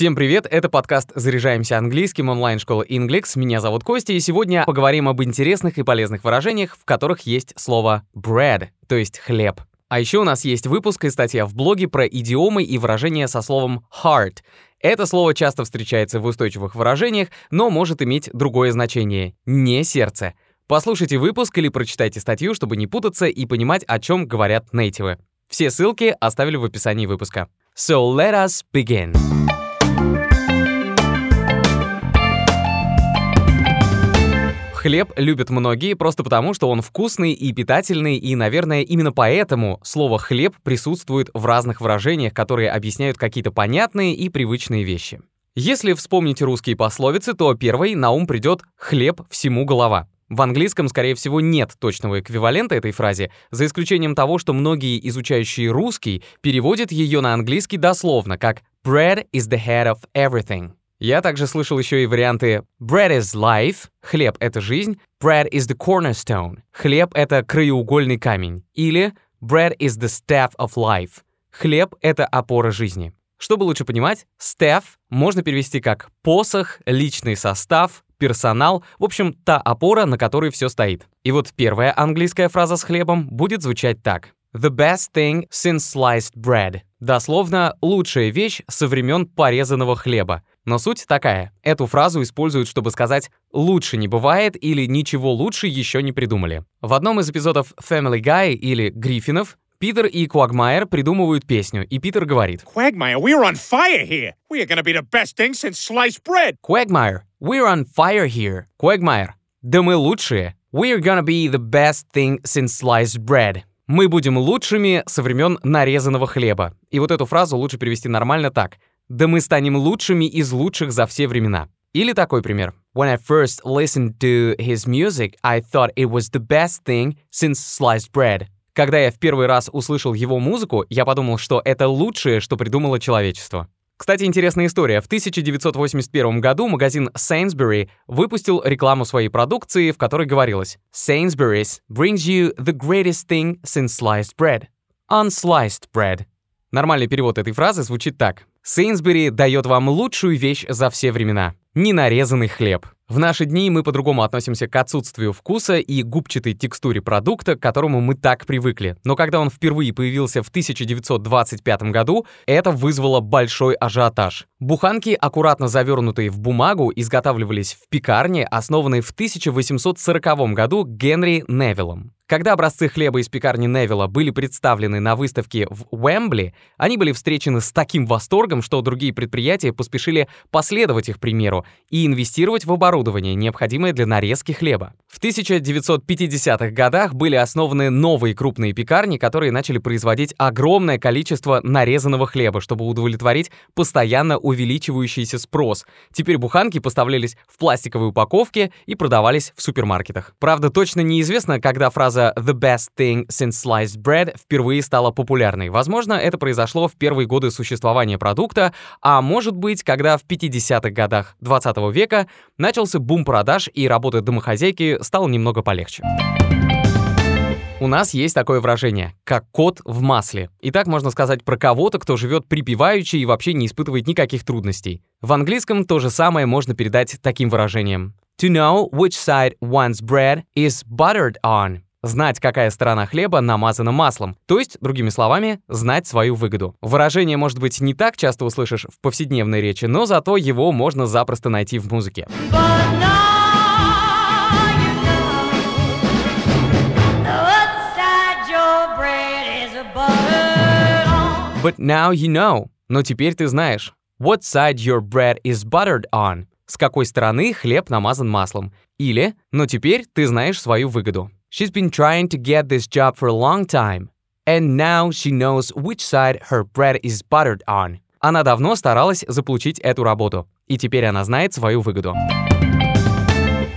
Всем привет, это подкаст «Заряжаемся английским» онлайн-школы Inglix. Меня зовут Костя, и сегодня поговорим об интересных и полезных выражениях, в которых есть слово bread, то есть хлеб. А еще у нас есть выпуск и статья в блоге про идиомы и выражения со словом heart. Это слово часто встречается в устойчивых выражениях, но может иметь другое значение — не сердце. Послушайте выпуск или прочитайте статью, чтобы не путаться и понимать, о чем говорят нейтивы. Все ссылки оставили в описании выпуска. So let us begin. Хлеб любят многие просто потому, что он вкусный и питательный, и, наверное, именно поэтому слово «хлеб» присутствует в разных выражениях, которые объясняют какие-то понятные и привычные вещи. Если вспомнить русские пословицы, то первой на ум придет «хлеб всему голова». В английском, скорее всего, нет точного эквивалента этой фразе, за исключением того, что многие изучающие русский переводят ее на английский дословно, как «bread is the head of everything». Я также слышал еще и варианты bread is life, хлеб — это жизнь, bread is the cornerstone, хлеб — это краеугольный камень, или bread is the staff of life, хлеб — это опора жизни. Чтобы лучше понимать, staff можно перевести как посох, личный состав, персонал, в общем, та опора, на которой все стоит. И вот первая английская фраза с хлебом будет звучать так. The best thing since sliced bread. Дословно, лучшая вещь со времен порезанного хлеба. Но суть такая. Эту фразу используют, чтобы сказать «лучше не бывает» или «ничего лучше еще не придумали». В одном из эпизодов Family Guy или Гриффинов Питер и Квагмайер придумывают песню, и Питер говорит Quagmire, we're on fire here. We are gonna be the best thing since sliced bread. Quagmire, we're on fire here. Quagmire, да мы лучшие. We're gonna be the best thing since sliced bread. Мы будем лучшими со времен нарезанного хлеба. И вот эту фразу лучше перевести нормально так. Да мы станем лучшими из лучших за все времена. Или такой пример. When I first listened to his music, I thought it was the best thing since sliced bread. Когда я в первый раз услышал его музыку, я подумал, что это лучшее, что придумало человечество. Кстати, интересная история. В 1981 году магазин Sainsbury выпустил рекламу своей продукции, в которой говорилось «Sainsbury's brings you the greatest thing since sliced bread. Unsliced bread». Нормальный перевод этой фразы звучит так. Сейнсбери дает вам лучшую вещь за все времена — ненарезанный хлеб. В наши дни мы по-другому относимся к отсутствию вкуса и губчатой текстуре продукта, к которому мы так привыкли. Но когда он впервые появился в 1925 году, это вызвало большой ажиотаж. Буханки, аккуратно завернутые в бумагу, изготавливались в пекарне, основанной в 1840 году Генри Невиллом. Когда образцы хлеба из пекарни Невилла были представлены на выставке в Уэмбли, они были встречены с таким восторгом, что другие предприятия поспешили последовать их примеру и инвестировать в оборудование, необходимое для нарезки хлеба. В 1950-х годах были основаны новые крупные пекарни, которые начали производить огромное количество нарезанного хлеба, чтобы удовлетворить постоянно увеличивающийся спрос. Теперь буханки поставлялись в пластиковой упаковке и продавались в супермаркетах. Правда, точно неизвестно, когда фраза «the best thing since sliced bread» впервые стала популярной. Возможно, это произошло в первые годы существования продукта, а может быть, когда в 50-х годах 20 века начался бум продаж и работа домохозяйки стала немного полегче. У нас есть такое выражение, как кот в масле. И так можно сказать про кого-то, кто живет припеваючи и вообще не испытывает никаких трудностей. В английском то же самое можно передать таким выражением. To know which side one's bread is buttered on знать, какая сторона хлеба намазана маслом, то есть, другими словами, знать свою выгоду. Выражение, может быть, не так часто услышишь в повседневной речи, но зато его можно запросто найти в музыке. But now you know. Но теперь ты знаешь. What side your bread is buttered on. С какой стороны хлеб намазан маслом. Или, но теперь ты знаешь свою выгоду. She's been trying to get this job for a long time, and now she knows which side her bread is buttered on. Она давно старалась заполучить эту работу, и теперь она знает свою выгоду.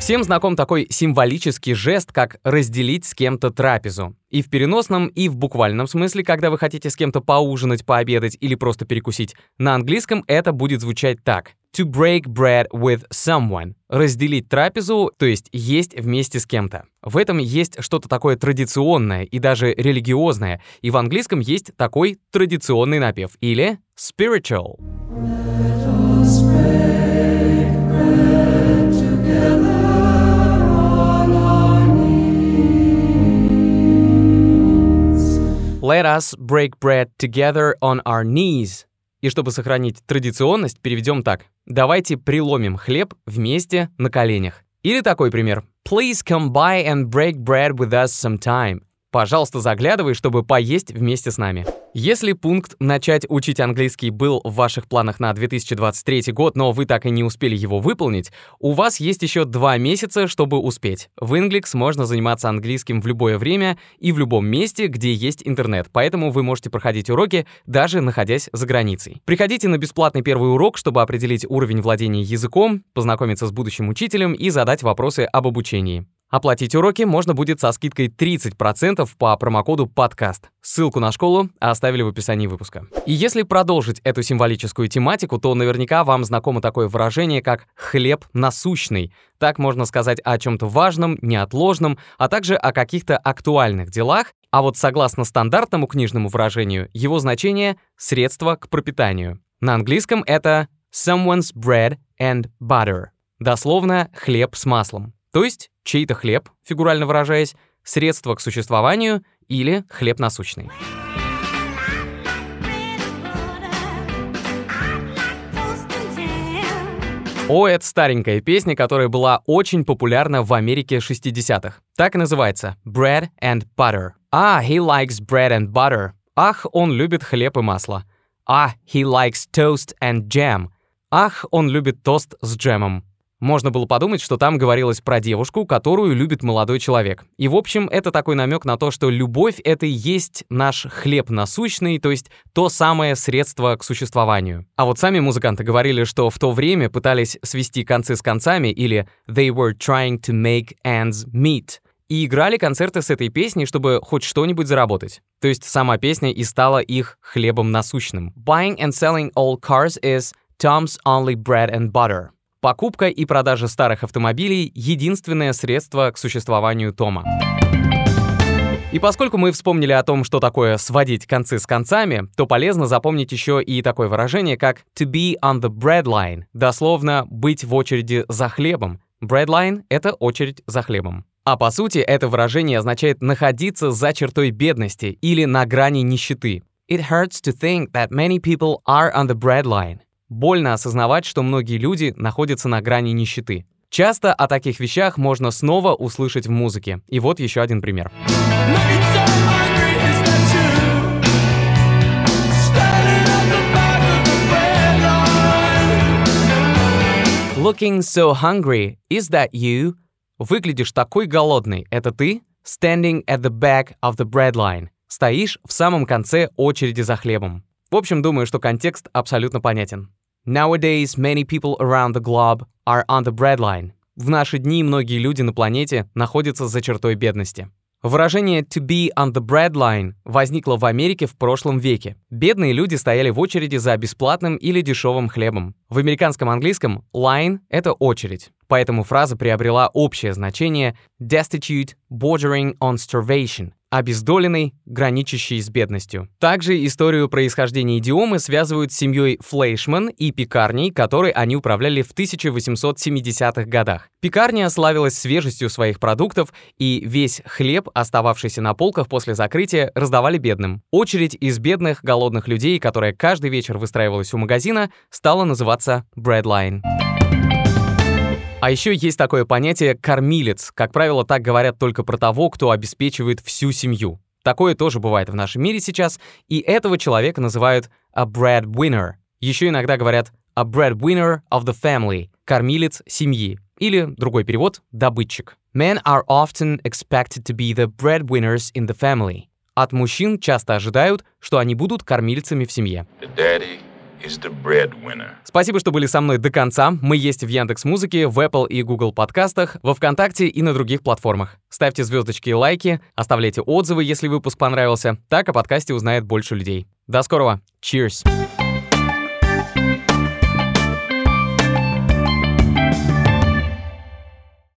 Всем знаком такой символический жест, как разделить с кем-то трапезу. И в переносном, и в буквальном смысле, когда вы хотите с кем-то поужинать, пообедать или просто перекусить. На английском это будет звучать так. To break bread with someone. Разделить трапезу, то есть есть вместе с кем-то. В этом есть что-то такое традиционное и даже религиозное, и в английском есть такой традиционный напев, или spiritual. Let us break bread together on our knees. И чтобы сохранить традиционность, переведем так. Давайте приломим хлеб вместе на коленях. Или такой пример. Please come by and break bread with us sometime. Пожалуйста, заглядывай, чтобы поесть вместе с нами. Если пункт «начать учить английский» был в ваших планах на 2023 год, но вы так и не успели его выполнить, у вас есть еще два месяца, чтобы успеть. В Inglix можно заниматься английским в любое время и в любом месте, где есть интернет, поэтому вы можете проходить уроки, даже находясь за границей. Приходите на бесплатный первый урок, чтобы определить уровень владения языком, познакомиться с будущим учителем и задать вопросы об обучении. Оплатить уроки можно будет со скидкой 30% по промокоду «Подкаст». Ссылку на школу оставили в описании выпуска. И если продолжить эту символическую тематику, то наверняка вам знакомо такое выражение, как «хлеб насущный». Так можно сказать о чем-то важном, неотложном, а также о каких-то актуальных делах, а вот согласно стандартному книжному выражению, его значение — средство к пропитанию. На английском это «someone's bread and butter», дословно «хлеб с маслом». То есть чей-то хлеб, фигурально выражаясь, средство к существованию или хлеб насущный. О, это старенькая песня, которая была очень популярна в Америке 60-х. Так и называется «Bread and Butter». А, he likes bread and butter. Ах, он любит хлеб и масло. А, he likes toast and jam. Ах, он любит тост с джемом. Можно было подумать, что там говорилось про девушку, которую любит молодой человек. И, в общем, это такой намек на то, что любовь — это и есть наш хлеб насущный, то есть то самое средство к существованию. А вот сами музыканты говорили, что в то время пытались свести концы с концами или «they were trying to make ends meet», и играли концерты с этой песней, чтобы хоть что-нибудь заработать. То есть сама песня и стала их хлебом насущным. Buying and selling old cars is Tom's only bread and butter. Покупка и продажа старых автомобилей — единственное средство к существованию Тома. И поскольку мы вспомнили о том, что такое сводить концы с концами, то полезно запомнить еще и такое выражение, как to be on the breadline, дословно «быть в очереди за хлебом». Breadline — это очередь за хлебом. А по сути, это выражение означает находиться за чертой бедности или на грани нищеты. It hurts to think that many people are on the breadline. Больно осознавать, что многие люди находятся на грани нищеты. Часто о таких вещах можно снова услышать в музыке. И вот еще один пример. Looking so hungry, is that you? Выглядишь такой голодный, это ты? Standing at the back of the bread line. Стоишь в самом конце очереди за хлебом. В общем, думаю, что контекст абсолютно понятен. Nowadays, many people around the globe are on the breadline. В наши дни многие люди на планете находятся за чертой бедности. Выражение «to be on the breadline» возникло в Америке в прошлом веке. Бедные люди стояли в очереди за бесплатным или дешевым хлебом. В американском английском «line» — это очередь. Поэтому фраза приобрела общее значение «destitute, bordering on starvation», обездоленный, граничащий с бедностью. Также историю происхождения идиомы связывают с семьей Флейшман и пекарней, которой они управляли в 1870-х годах. Пекарня славилась свежестью своих продуктов, и весь хлеб, остававшийся на полках после закрытия, раздавали бедным. Очередь из бедных, голодных людей, которая каждый вечер выстраивалась у магазина, стала называться breadline. А еще есть такое понятие «кормилец». Как правило, так говорят только про того, кто обеспечивает всю семью. Такое тоже бывает в нашем мире сейчас, и этого человека называют a breadwinner. Еще иногда говорят a breadwinner of the family — кормилец семьи. Или другой перевод — добытчик. Men are often expected to be the breadwinners in the family. От мужчин часто ожидают, что они будут кормильцами в семье. The daddy Спасибо, что были со мной до конца. Мы есть в Яндекс Музыке, в Apple и Google подкастах, во Вконтакте и на других платформах. Ставьте звездочки и лайки, оставляйте отзывы, если выпуск понравился. Так о подкасте узнает больше людей. До скорого. Cheers!